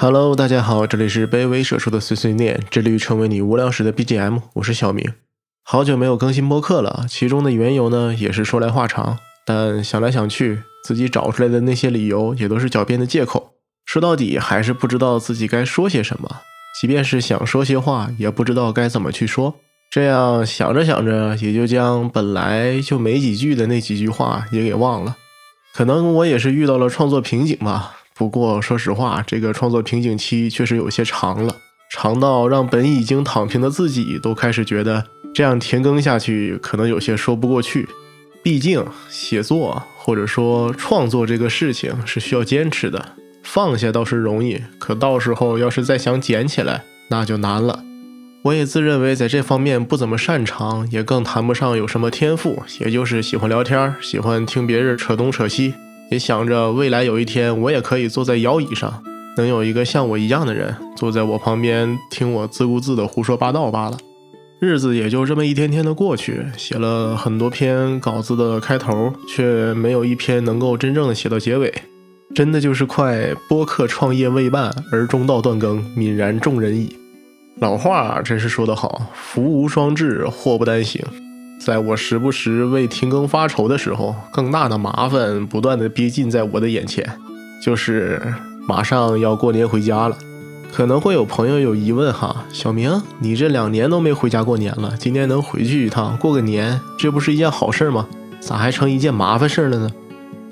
Hello，大家好，这里是卑微社畜的碎碎念，致力于成为你无聊时的 BGM。我是小明，好久没有更新播客了，其中的缘由呢，也是说来话长。但想来想去，自己找出来的那些理由也都是狡辩的借口。说到底，还是不知道自己该说些什么。即便是想说些话，也不知道该怎么去说。这样想着想着，也就将本来就没几句的那几句话也给忘了。可能我也是遇到了创作瓶颈吧。不过，说实话，这个创作瓶颈期确实有些长了，长到让本已经躺平的自己都开始觉得这样停更下去可能有些说不过去。毕竟，写作或者说创作这个事情是需要坚持的，放下倒是容易，可到时候要是再想捡起来，那就难了。我也自认为在这方面不怎么擅长，也更谈不上有什么天赋，也就是喜欢聊天，喜欢听别人扯东扯西。也想着未来有一天，我也可以坐在摇椅上，能有一个像我一样的人坐在我旁边听我自顾自的胡说八道罢了。日子也就这么一天天的过去，写了很多篇稿子的开头，却没有一篇能够真正的写到结尾。真的就是快播客创业未半而中道断更，泯然众人矣。老话真是说得好，福无双至，祸不单行。在我时不时为停更发愁的时候，更大的麻烦不断的逼近在我的眼前，就是马上要过年回家了。可能会有朋友有疑问哈，小明，你这两年都没回家过年了，今年能回去一趟过个年，这不是一件好事吗？咋还成一件麻烦事了呢？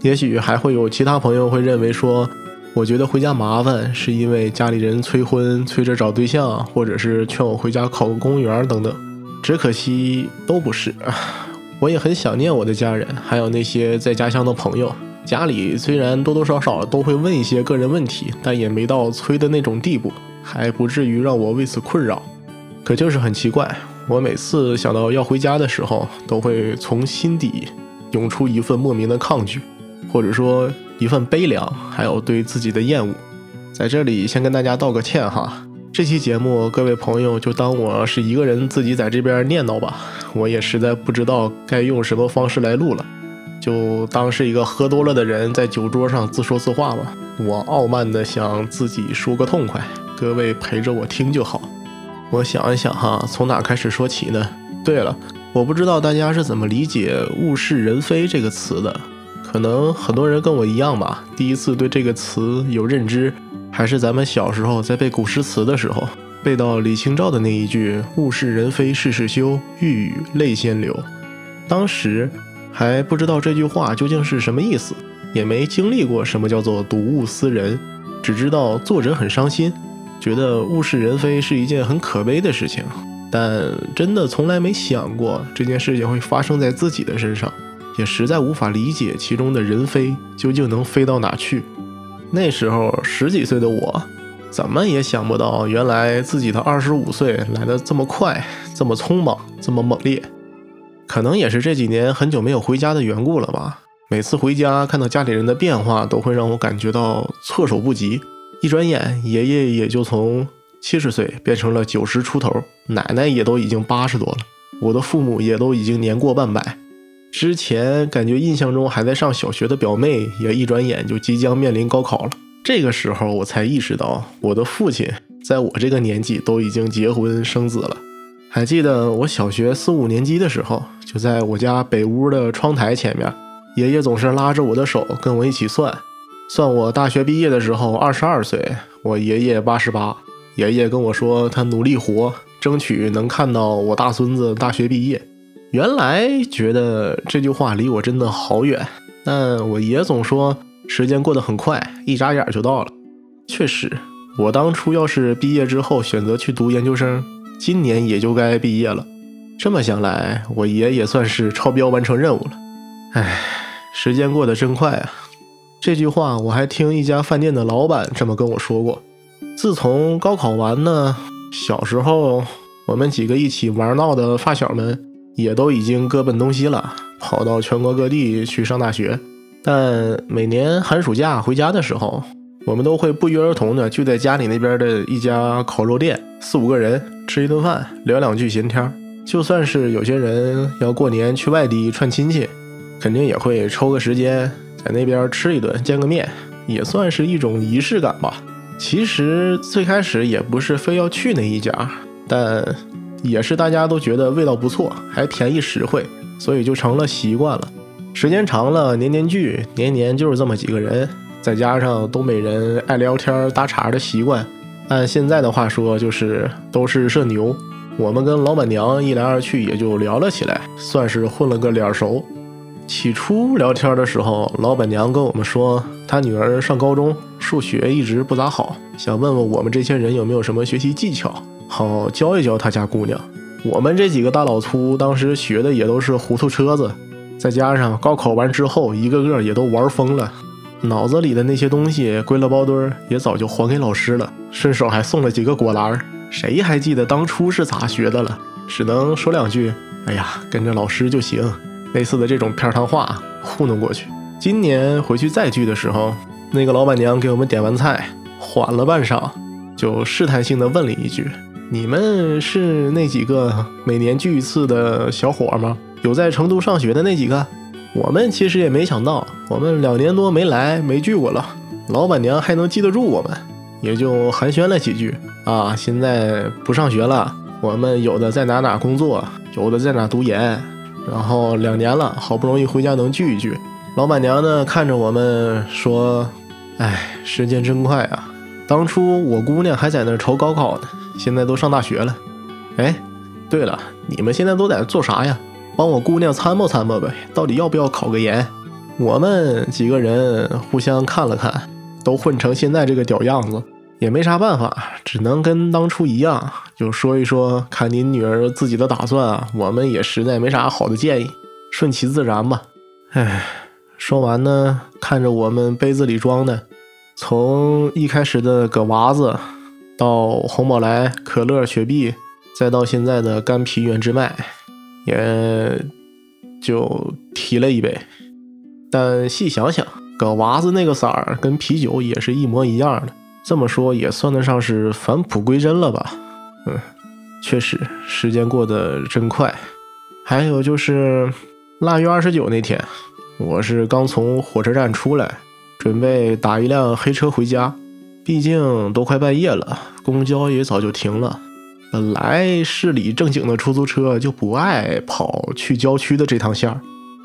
也许还会有其他朋友会认为说，我觉得回家麻烦是因为家里人催婚，催着找对象，或者是劝我回家考个公务员等等。只可惜都不是，我也很想念我的家人，还有那些在家乡的朋友。家里虽然多多少少都会问一些个人问题，但也没到催的那种地步，还不至于让我为此困扰。可就是很奇怪，我每次想到要回家的时候，都会从心底涌出一份莫名的抗拒，或者说一份悲凉，还有对自己的厌恶。在这里先跟大家道个歉哈。这期节目，各位朋友就当我是一个人自己在这边念叨吧。我也实在不知道该用什么方式来录了，就当是一个喝多了的人在酒桌上自说自话吧。我傲慢的想自己说个痛快，各位陪着我听就好。我想一想哈，从哪开始说起呢？对了，我不知道大家是怎么理解“物是人非”这个词的。可能很多人跟我一样吧，第一次对这个词有认知。还是咱们小时候在背古诗词的时候，背到李清照的那一句“物是人非事事休，欲语泪先流”。当时还不知道这句话究竟是什么意思，也没经历过什么叫做睹物思人，只知道作者很伤心，觉得物是人非是一件很可悲的事情。但真的从来没想过这件事情会发生在自己的身上，也实在无法理解其中的人飞究竟能飞到哪去。那时候十几岁的我，怎么也想不到，原来自己的二十五岁来得这么快，这么匆忙，这么猛烈。可能也是这几年很久没有回家的缘故了吧。每次回家看到家里人的变化，都会让我感觉到措手不及。一转眼，爷爷也就从七十岁变成了九十出头，奶奶也都已经八十多了，我的父母也都已经年过半百。之前感觉印象中还在上小学的表妹，也一转眼就即将面临高考了。这个时候我才意识到，我的父亲在我这个年纪都已经结婚生子了。还记得我小学四五年级的时候，就在我家北屋的窗台前面，爷爷总是拉着我的手跟我一起算，算我大学毕业的时候二十二岁，我爷爷八十八。爷爷跟我说，他努力活，争取能看到我大孙子大学毕业。原来觉得这句话离我真的好远，但我爷总说时间过得很快，一眨眼就到了。确实，我当初要是毕业之后选择去读研究生，今年也就该毕业了。这么想来，我爷也算是超标完成任务了。唉，时间过得真快啊！这句话我还听一家饭店的老板这么跟我说过。自从高考完呢，小时候我们几个一起玩闹的发小们。也都已经各奔东西了，跑到全国各地去上大学。但每年寒暑假回家的时候，我们都会不约而同的就在家里那边的一家烤肉店，四五个人吃一顿饭，聊两句闲天。就算是有些人要过年去外地串亲戚，肯定也会抽个时间在那边吃一顿，见个面，也算是一种仪式感吧。其实最开始也不是非要去那一家，但也是大家都觉得味道不错，还便宜实惠，所以就成了习惯了。时间长了，年年聚，年年就是这么几个人，再加上东北人爱聊天搭茬的习惯，按现在的话说就是都是社牛。我们跟老板娘一来二去也就聊了起来，算是混了个脸熟。起初聊天的时候，老板娘跟我们说，她女儿上高中，数学一直不咋好，想问问我们这些人有没有什么学习技巧，好教一教他家姑娘。我们这几个大老粗当时学的也都是糊涂车子，再加上高考完之后，一个个也都玩疯了，脑子里的那些东西归了包堆儿，也早就还给老师了，顺手还送了几个果篮儿。谁还记得当初是咋学的了？只能说两句：“哎呀，跟着老师就行。”类似的这种片儿汤话糊弄过去。今年回去再聚的时候，那个老板娘给我们点完菜，缓了半晌，就试探性的问了一句：“你们是那几个每年聚一次的小伙吗？有在成都上学的那几个？”我们其实也没想到，我们两年多没来没聚过了，老板娘还能记得住我们，也就寒暄了几句。啊，现在不上学了，我们有的在哪哪工作，有的在哪读研，然后两年了，好不容易回家能聚一聚。老板娘呢，看着我们说：“哎，时间真快啊！当初我姑娘还在那愁高考呢，现在都上大学了。哎，对了，你们现在都在做啥呀？帮我姑娘参谋参谋呗，到底要不要考个研？”我们几个人互相看了看，都混成现在这个屌样子。也没啥办法，只能跟当初一样，就说一说，看您女儿自己的打算啊。我们也实在没啥好的建议，顺其自然吧。唉，说完呢，看着我们杯子里装的，从一开始的葛娃子，到红宝来、可乐、雪碧，再到现在的干啤原汁麦，也就提了一杯。但细想想，葛娃子那个色儿跟啤酒也是一模一样的。这么说也算得上是返璞归真了吧？嗯，确实，时间过得真快。还有就是腊月二十九那天，我是刚从火车站出来，准备打一辆黑车回家。毕竟都快半夜了，公交也早就停了。本来市里正经的出租车就不爱跑去郊区的这趟线儿，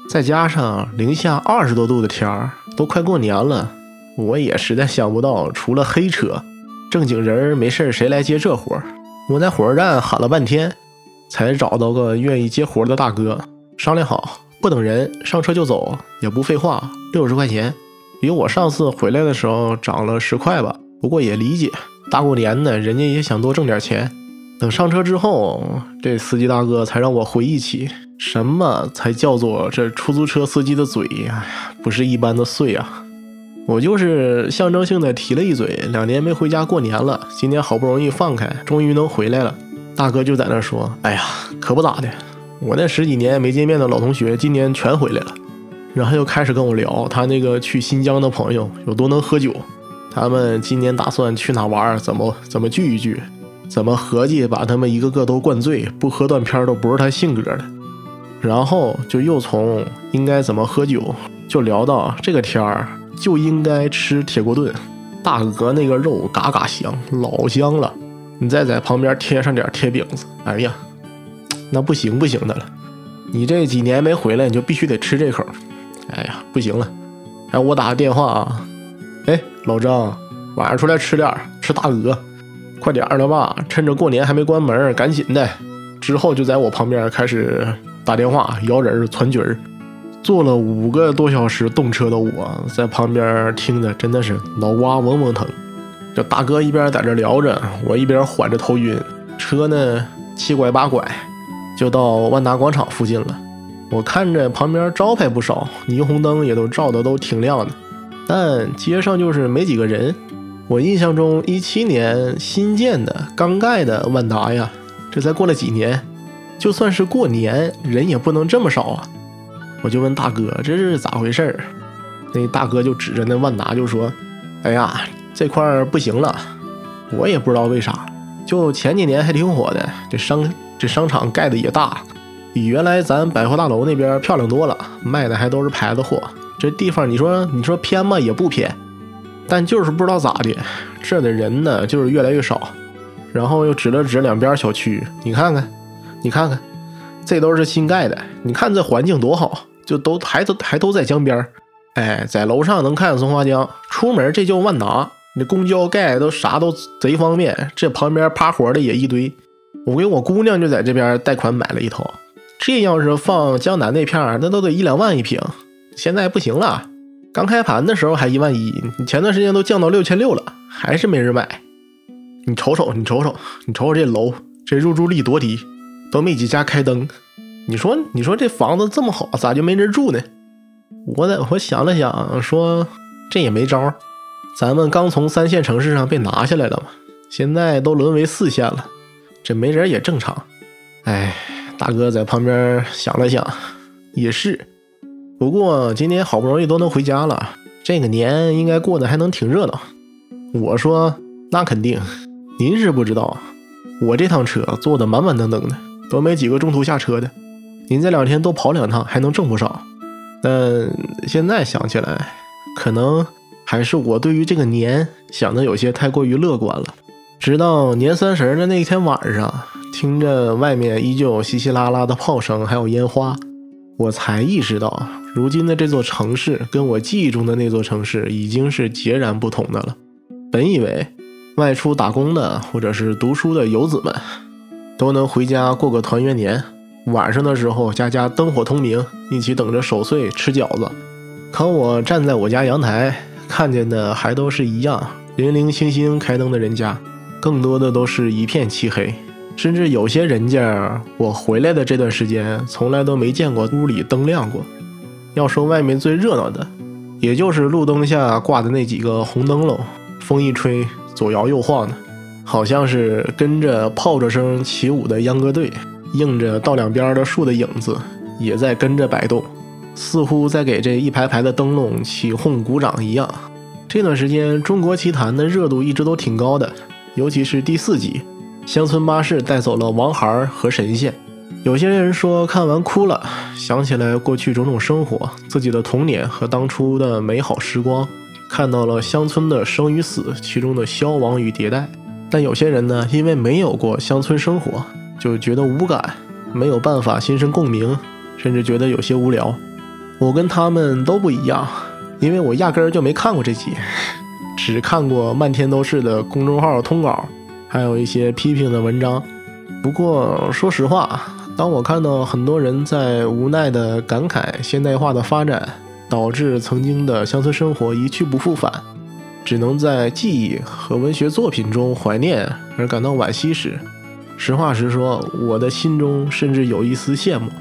再加上零下二十多度的天儿，都快过年了。我也实在想不到，除了黑车，正经人没事谁来接这活儿？我在火车站喊了半天，才找到个愿意接活的大哥。商量好，不等人上车就走，也不废话，六十块钱，比我上次回来的时候涨了十块吧。不过也理解，大过年的，人家也想多挣点钱。等上车之后，这司机大哥才让我回忆起什么才叫做这出租车司机的嘴，哎呀，不是一般的碎啊！我就是象征性的提了一嘴，两年没回家过年了，今年好不容易放开，终于能回来了。大哥就在那说：“哎呀，可不咋的，我那十几年没见面的老同学今年全回来了。”然后又开始跟我聊他那个去新疆的朋友有多能喝酒，他们今年打算去哪玩，怎么怎么聚一聚，怎么合计把他们一个个都灌醉，不喝断片都不是他性格的。然后就又从应该怎么喝酒，就聊到这个天儿。就应该吃铁锅炖，大鹅那个肉嘎嘎香，老香了。你再在旁边贴上点贴饼子，哎呀，那不行不行的了。你这几年没回来，你就必须得吃这口。哎呀，不行了。哎，我打个电话啊。哎，老张，晚上出来吃点吃大鹅，快点的吧，趁着过年还没关门，赶紧的。之后就在我旁边开始打电话摇人攒局儿。坐了五个多小时动车的我，在旁边听着真的是脑瓜嗡嗡疼。这大哥一边在这聊着，我一边缓着头晕。车呢七拐八拐，就到万达广场附近了。我看着旁边招牌不少，霓虹灯也都照的都挺亮的，但街上就是没几个人。我印象中一七年新建的刚盖的万达呀，这才过了几年，就算是过年人也不能这么少啊。我就问大哥这是咋回事儿？那大哥就指着那万达就说：“哎呀，这块儿不行了。我也不知道为啥，就前几年还挺火的，这商这商场盖的也大，比原来咱百货大楼那边漂亮多了，卖的还都是牌子货。这地方你说你说偏吗？也不偏，但就是不知道咋的，这的人呢就是越来越少。然后又指了指两边小区，你看看，你看看，这都是新盖的，你看这环境多好，就都还都还都在江边哎，在楼上能看见松花江，出门这叫万达，那公交盖都啥都贼方便。这旁边趴活的也一堆，我给我姑娘就在这边贷款买了一套。这要是放江南那片那都得一两万一平，现在不行了。刚开盘的时候还一万一，你前段时间都降到六千六了，还是没人买。你瞅瞅，你瞅瞅，你瞅瞅这楼，这入住率多低，都没几家开灯。你说，你说这房子这么好，咋就没人住呢？我在我想了想，说这也没招儿咱们刚从三线城市上被拿下来了嘛，现在都沦为四线了，这没人也正常。哎，大哥在旁边想了想，也是。不过今年好不容易都能回家了，这个年应该过得还能挺热闹。我说那肯定，您是不知道，我这趟车坐的满满登登的，都没几个中途下车的。您这两天多跑两趟，还能挣不少。但现在想起来，可能还是我对于这个年想的有些太过于乐观了。直到年三十的那天晚上，听着外面依旧稀稀拉拉的炮声，还有烟花。我才意识到，如今的这座城市跟我记忆中的那座城市已经是截然不同的了。本以为外出打工的或者是读书的游子们都能回家过个团圆年，晚上的时候家家灯火通明，一起等着守岁吃饺子。可我站在我家阳台，看见的还都是一样零零星星开灯的人家，更多的都是一片漆黑。甚至有些人家，我回来的这段时间，从来都没见过屋里灯亮过。要说外面最热闹的，也就是路灯下挂的那几个红灯笼，风一吹，左摇右晃的，好像是跟着炮竹声起舞的秧歌队。映着道两边的树的影子，也在跟着摆动，似乎在给这一排排的灯笼起哄鼓掌一样。这段时间，《中国奇谭》的热度一直都挺高的，尤其是第四集。乡村巴士带走了王孩和神仙，有些人说看完哭了，想起来过去种种生活，自己的童年和当初的美好时光，看到了乡村的生与死，其中的消亡与迭代。但有些人呢，因为没有过乡村生活，就觉得无感，没有办法心生共鸣，甚至觉得有些无聊。我跟他们都不一样，因为我压根儿就没看过这集，只看过漫天都是的公众号通稿。还有一些批评的文章，不过说实话，当我看到很多人在无奈的感慨现代化的发展导致曾经的乡村生活一去不复返，只能在记忆和文学作品中怀念而感到惋惜时，实话实说，我的心中甚至有一丝羡慕。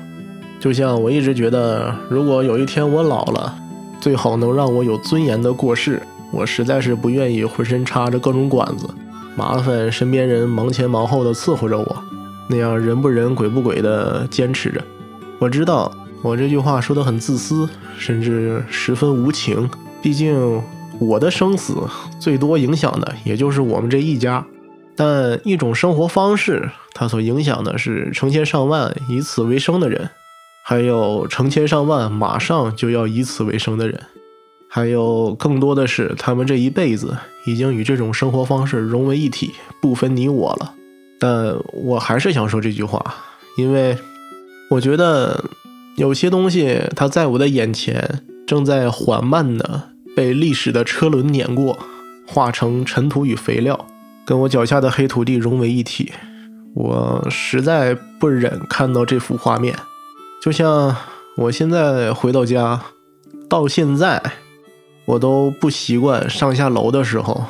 就像我一直觉得，如果有一天我老了，最好能让我有尊严的过世。我实在是不愿意浑身插着各种管子。麻烦身边人忙前忙后的伺候着我，那样人不人鬼不鬼的坚持着。我知道我这句话说的很自私，甚至十分无情。毕竟我的生死最多影响的也就是我们这一家。但一种生活方式，它所影响的是成千上万以此为生的人，还有成千上万马上就要以此为生的人。还有更多的是，他们这一辈子已经与这种生活方式融为一体，不分你我了。但我还是想说这句话，因为我觉得有些东西它在我的眼前正在缓慢的被历史的车轮碾过，化成尘土与肥料，跟我脚下的黑土地融为一体。我实在不忍看到这幅画面，就像我现在回到家，到现在。我都不习惯上下楼的时候，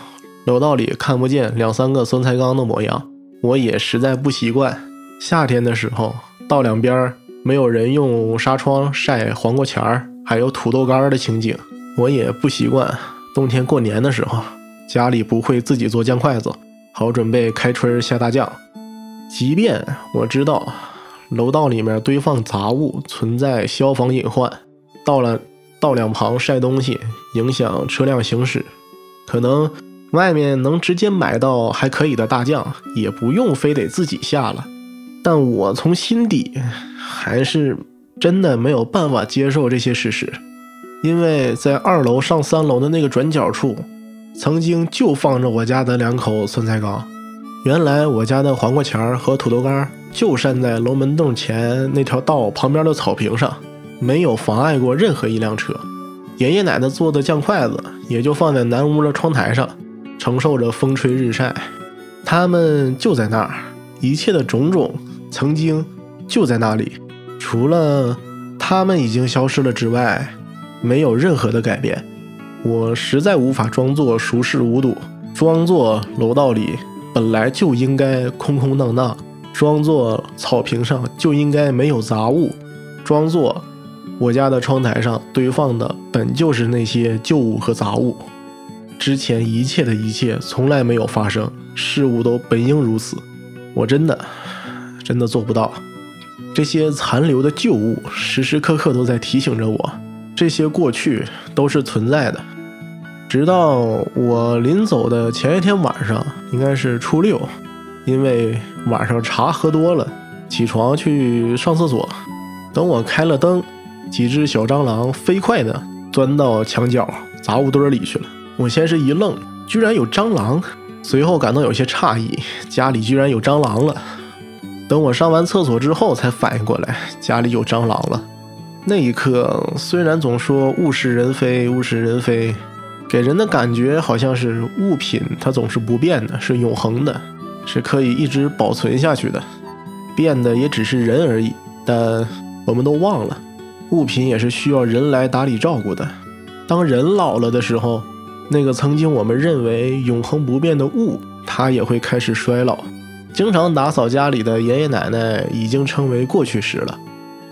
楼道里看不见两三个酸菜缸的模样。我也实在不习惯夏天的时候，道两边没有人用纱窗晒黄瓜钱儿，还有土豆干的情景。我也不习惯冬天过年的时候，家里不会自己做酱筷子，好准备开春下大酱。即便我知道楼道里面堆放杂物存在消防隐患，到了。道两旁晒东西，影响车辆行驶。可能外面能直接买到还可以的大酱，也不用非得自己下了。但我从心底还是真的没有办法接受这些事实，因为在二楼上三楼的那个转角处，曾经就放着我家的两口酸菜缸。原来我家的黄瓜钱和土豆干就扇在龙门洞前那条道旁边的草坪上，没有妨碍过任何一辆车。爷爷奶奶做的酱筷子也就放在南屋的窗台上，承受着风吹日晒。他们就在那儿，一切的种种曾经就在那里，除了他们已经消失了之外，没有任何的改变。我实在无法装作熟视无睹，装作楼道里本来就应该空空荡荡，装作草坪上就应该没有杂物，装作我家的窗台上堆放的本就是那些旧物和杂物。之前一切的一切从来没有发生，事物都本应如此。我真的，真的做不到。这些残留的旧物时时刻刻都在提醒着我，这些过去都是存在的。直到我临走的前一天晚上，应该是初六，因为晚上茶喝多了，起床去上厕所。等我开了灯，几只小蟑螂飞快地钻到墙角杂物堆里去了。我先是一愣，居然有蟑螂，随后感到有些诧异，家里居然有蟑螂了。等我上完厕所之后，才反应过来家里有蟑螂了。那一刻，虽然总说物是人非，物是人非，给人的感觉好像是物品它总是不变的，是永恒的，是可以一直保存下去的，变的也只是人而已。但我们都忘了，物品也是需要人来打理照顾的。当人老了的时候。那个曾经我们认为永恒不变的物，它也会开始衰老。经常打扫家里的爷爷奶奶已经成为过去式了。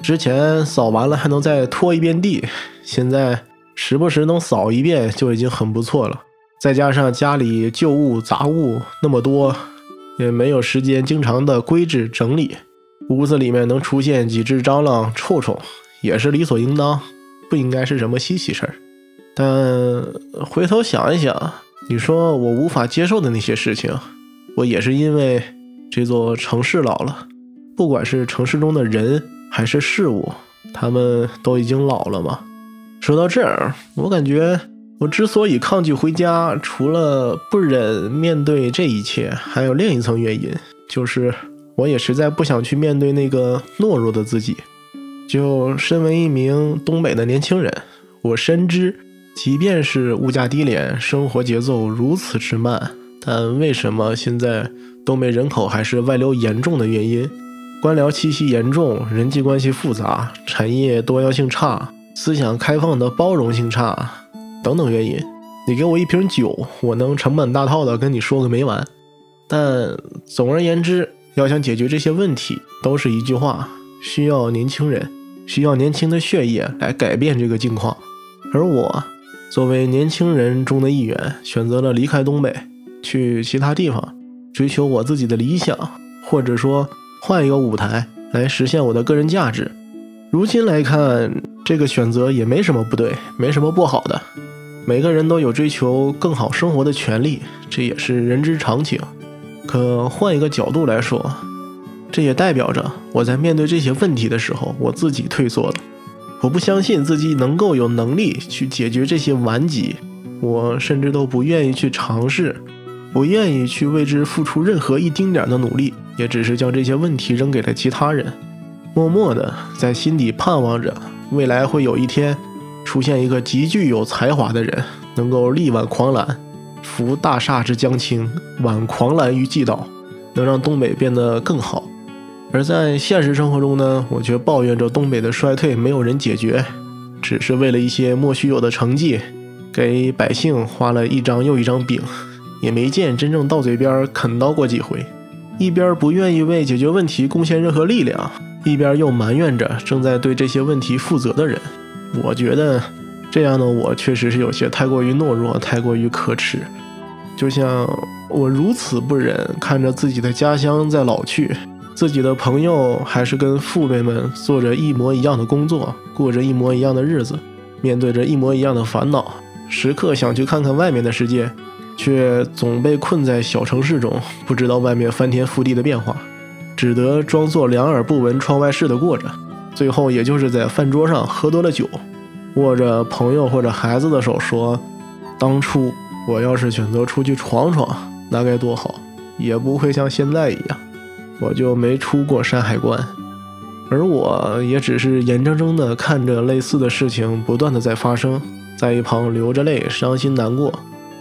之前扫完了还能再拖一遍地，现在时不时能扫一遍就已经很不错了。再加上家里旧物杂物那么多，也没有时间经常的归置整理。屋子里面能出现几只蟑螂、臭虫，也是理所应当，不应该是什么稀奇事儿。但回头想一想，你说我无法接受的那些事情，我也是因为这座城市老了。不管是城市中的人还是事物，他们都已经老了嘛。说到这儿，我感觉我之所以抗拒回家，除了不忍面对这一切，还有另一层原因，就是我也实在不想去面对那个懦弱的自己。就身为一名东北的年轻人，我深知。即便是物价低廉，生活节奏如此之慢，但为什么现在东北人口还是外流严重的原因？官僚气息严重，人际关系复杂，产业多样性差，思想开放的包容性差，等等原因。你给我一瓶酒，我能成本大套的跟你说个没完。但总而言之，要想解决这些问题，都是一句话：需要年轻人，需要年轻的血液来改变这个境况。而我。作为年轻人中的一员，选择了离开东北，去其他地方追求我自己的理想，或者说换一个舞台来实现我的个人价值。如今来看，这个选择也没什么不对，没什么不好的。每个人都有追求更好生活的权利，这也是人之常情。可换一个角度来说，这也代表着我在面对这些问题的时候，我自己退缩了。我不相信自己能够有能力去解决这些顽疾，我甚至都不愿意去尝试，不愿意去为之付出任何一丁点的努力，也只是将这些问题扔给了其他人，默默的在心底盼望着未来会有一天出现一个极具有才华的人，能够力挽狂澜，扶大厦之将倾，挽狂澜于既倒，能让东北变得更好。而在现实生活中呢，我却抱怨着东北的衰退没有人解决，只是为了一些莫须有的成绩，给百姓画了一张又一张饼，也没见真正到嘴边啃到过几回。一边不愿意为解决问题贡献任何力量，一边又埋怨着正在对这些问题负责的人。我觉得这样的我确实是有些太过于懦弱，太过于可耻。就像我如此不忍看着自己的家乡在老去。自己的朋友还是跟父辈们做着一模一样的工作，过着一模一样的日子，面对着一模一样的烦恼，时刻想去看看外面的世界，却总被困在小城市中，不知道外面翻天覆地的变化，只得装作两耳不闻窗外事的过着。最后，也就是在饭桌上喝多了酒，握着朋友或者孩子的手说：“当初我要是选择出去闯闯，那该多好，也不会像现在一样，我就没出过山海关。而我也只是眼睁睁地看着类似的事情不断的在发生，在一旁流着泪，伤心难过，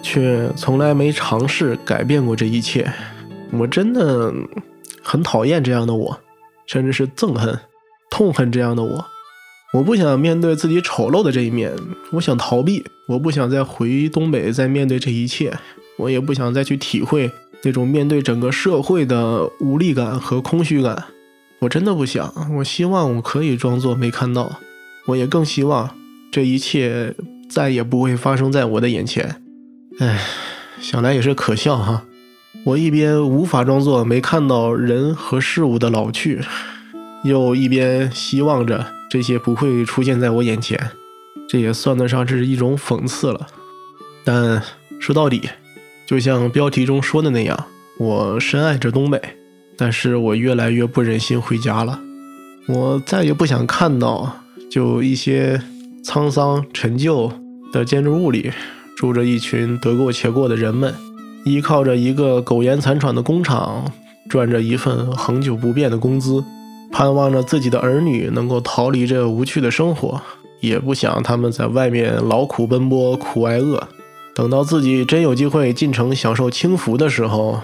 却从来没尝试改变过这一切。我真的很讨厌这样的我，甚至是憎恨、痛恨这样的我。我不想面对自己丑陋的这一面，我想逃避，我不想再回东北再面对这一切，我也不想再去体会那种面对整个社会的无力感和空虚感。我真的不想，我希望我可以装作没看到，我也更希望这一切再也不会发生在我的眼前。唉，想来也是可笑哈。我一边无法装作没看到人和事物的老去，又一边希望着。这些不会出现在我眼前，这也算得上是一种讽刺了。但说到底，就像标题中说的那样，我深爱着东北，但是我越来越不忍心回家了。我再也不想看到，就一些沧桑陈旧的建筑物里，住着一群得过且过的人们，依靠着一个苟延残喘的工厂，赚着一份恒久不变的工资。盼望着自己的儿女能够逃离这无趣的生活，也不想他们在外面劳苦奔波、苦挨饿。等到自己真有机会进城享受清福的时候，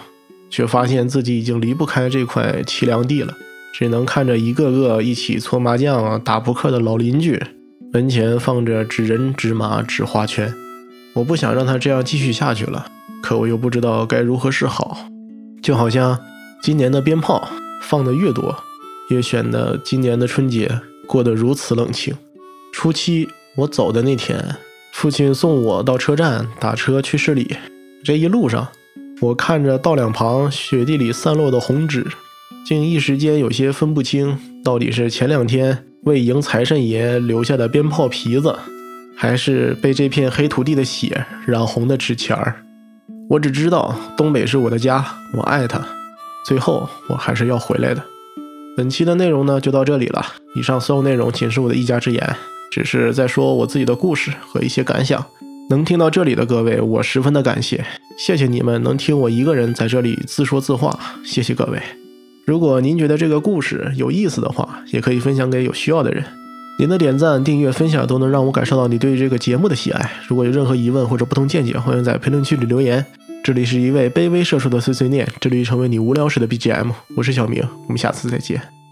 却发现自己已经离不开这块凄凉地了，只能看着一个个一起搓麻将、打扑克的老邻居，门前放着纸人、纸马、纸花圈。我不想让他这样继续下去了，可我又不知道该如何是好。就好像今年的鞭炮放的越多。也显得今年的春节过得如此冷清。初七我走的那天，父亲送我到车站打车去市里。这一路上，我看着道两旁雪地里散落的红纸，竟一时间有些分不清，到底是前两天为迎财神爷留下的鞭炮皮子，还是被这片黑土地的血染红的纸钱儿。我只知道东北是我的家，我爱它。最后，我还是要回来的。本期的内容呢就到这里了。以上所有内容仅是我的一家之言，只是在说我自己的故事和一些感想。能听到这里的各位，我十分的感谢，谢谢你们能听我一个人在这里自说自话，谢谢各位。如果您觉得这个故事有意思的话，也可以分享给有需要的人。您的点赞、订阅、分享都能让我感受到你对这个节目的喜爱。如果有任何疑问或者不同见解，欢迎在评论区里留言。这里是一位卑微社畜的碎碎念，这里成为你无聊时的 BGM。我是小明，我们下次再见。